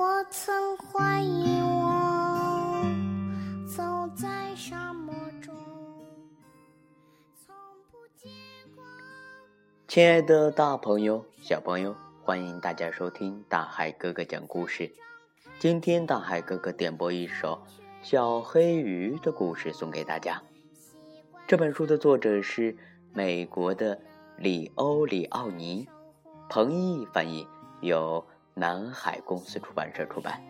我曾怀疑我走在沙漠中，从不见过。亲爱的大朋友、小朋友，欢迎大家收听大海哥哥讲故事。今天大海哥哥点播一首《小黑鱼》的故事送给大家。这本书的作者是美国的里欧里奥尼，彭毅翻译，由。南海公司出版社出版。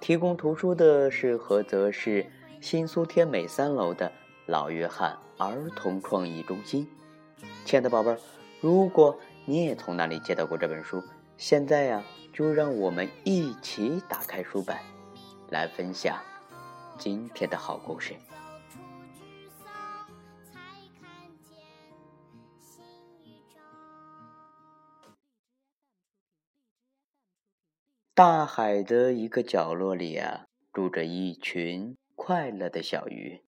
提供图书的是菏泽市新苏天美三楼的老约翰儿童创意中心。亲爱的宝贝儿，如果你也从那里接到过这本书，现在呀，就让我们一起打开书本，来分享今天的好故事。大海的一个角落里啊，住着一群快乐的小鱼，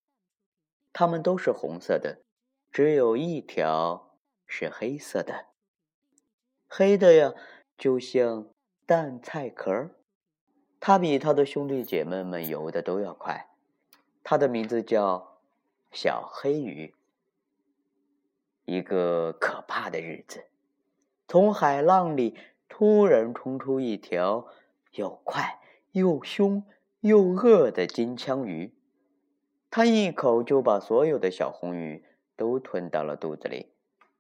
它们都是红色的，只有一条是黑色的。黑的呀，就像蛋菜壳儿它比它的兄弟姐妹们游的都要快。它的名字叫小黑鱼。一个可怕的日子，从海浪里。突然冲出一条又快又凶又饿的金枪鱼，它一口就把所有的小红鱼都吞到了肚子里，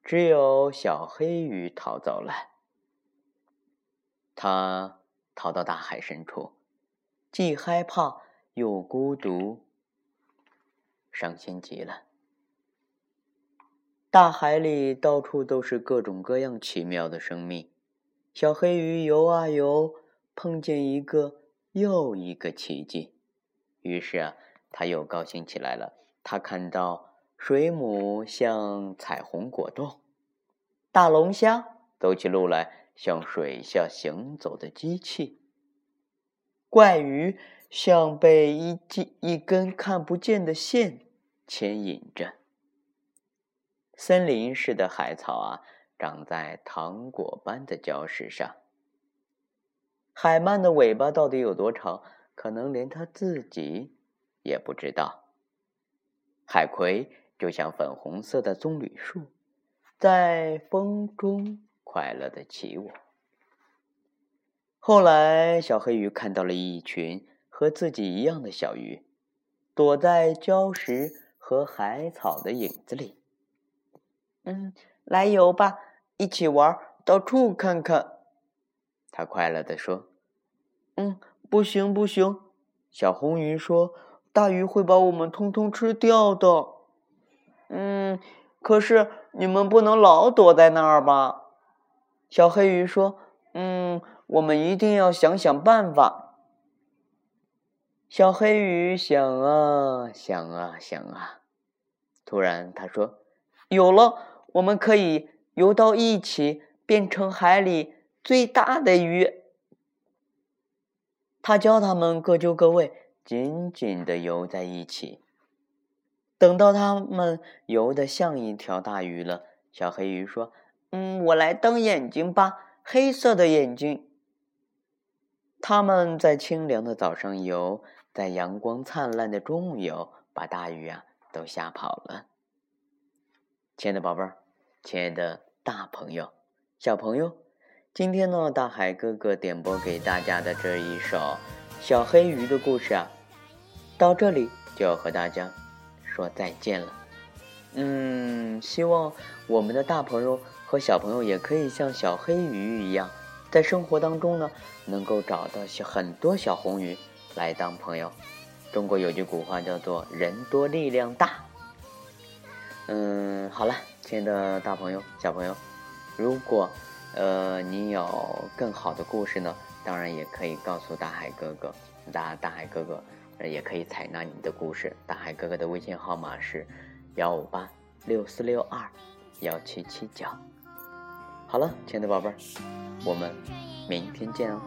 只有小黑鱼逃走了。它逃到大海深处，既害怕又孤独，伤心极了。大海里到处都是各种各样奇妙的生命。小黑鱼游啊游，碰见一个又一个奇迹，于是啊，他又高兴起来了。他看到水母像彩虹果冻，大龙虾走起路来像水下行走的机器，怪鱼像被一记一根看不见的线牵引着，森林似的海草啊。长在糖果般的礁石上。海鳗的尾巴到底有多长？可能连它自己也不知道。海葵就像粉红色的棕榈树，在风中快乐的起舞。后来，小黑鱼看到了一群和自己一样的小鱼，躲在礁石和海草的影子里。嗯。来游吧，一起玩，到处看看。他快乐地说：“嗯，不行不行。”小红鱼说：“大鱼会把我们通通吃掉的。”嗯，可是你们不能老躲在那儿吧？小黑鱼说：“嗯，我们一定要想想办法。”小黑鱼想啊想啊想啊，突然他说：“有了！”我们可以游到一起，变成海里最大的鱼。他教他们各就各位，紧紧的游在一起。等到他们游的像一条大鱼了，小黑鱼说：“嗯，我来当眼睛吧，黑色的眼睛。”他们在清凉的早上游，在阳光灿烂的中午游，把大鱼啊都吓跑了。亲爱的宝贝儿。亲爱的大朋友、小朋友，今天呢，大海哥哥点播给大家的这一首《小黑鱼》的故事啊，到这里就要和大家说再见了。嗯，希望我们的大朋友和小朋友也可以像小黑鱼一样，在生活当中呢，能够找到很多小红鱼来当朋友。中国有句古话叫做“人多力量大”。嗯，好了。亲爱的大朋友、小朋友，如果呃你有更好的故事呢，当然也可以告诉大海哥哥，大大海哥哥也可以采纳你的故事。大海哥哥的微信号码是幺五八六四六二幺七七九。好了，亲爱的宝贝儿，我们明天见哦。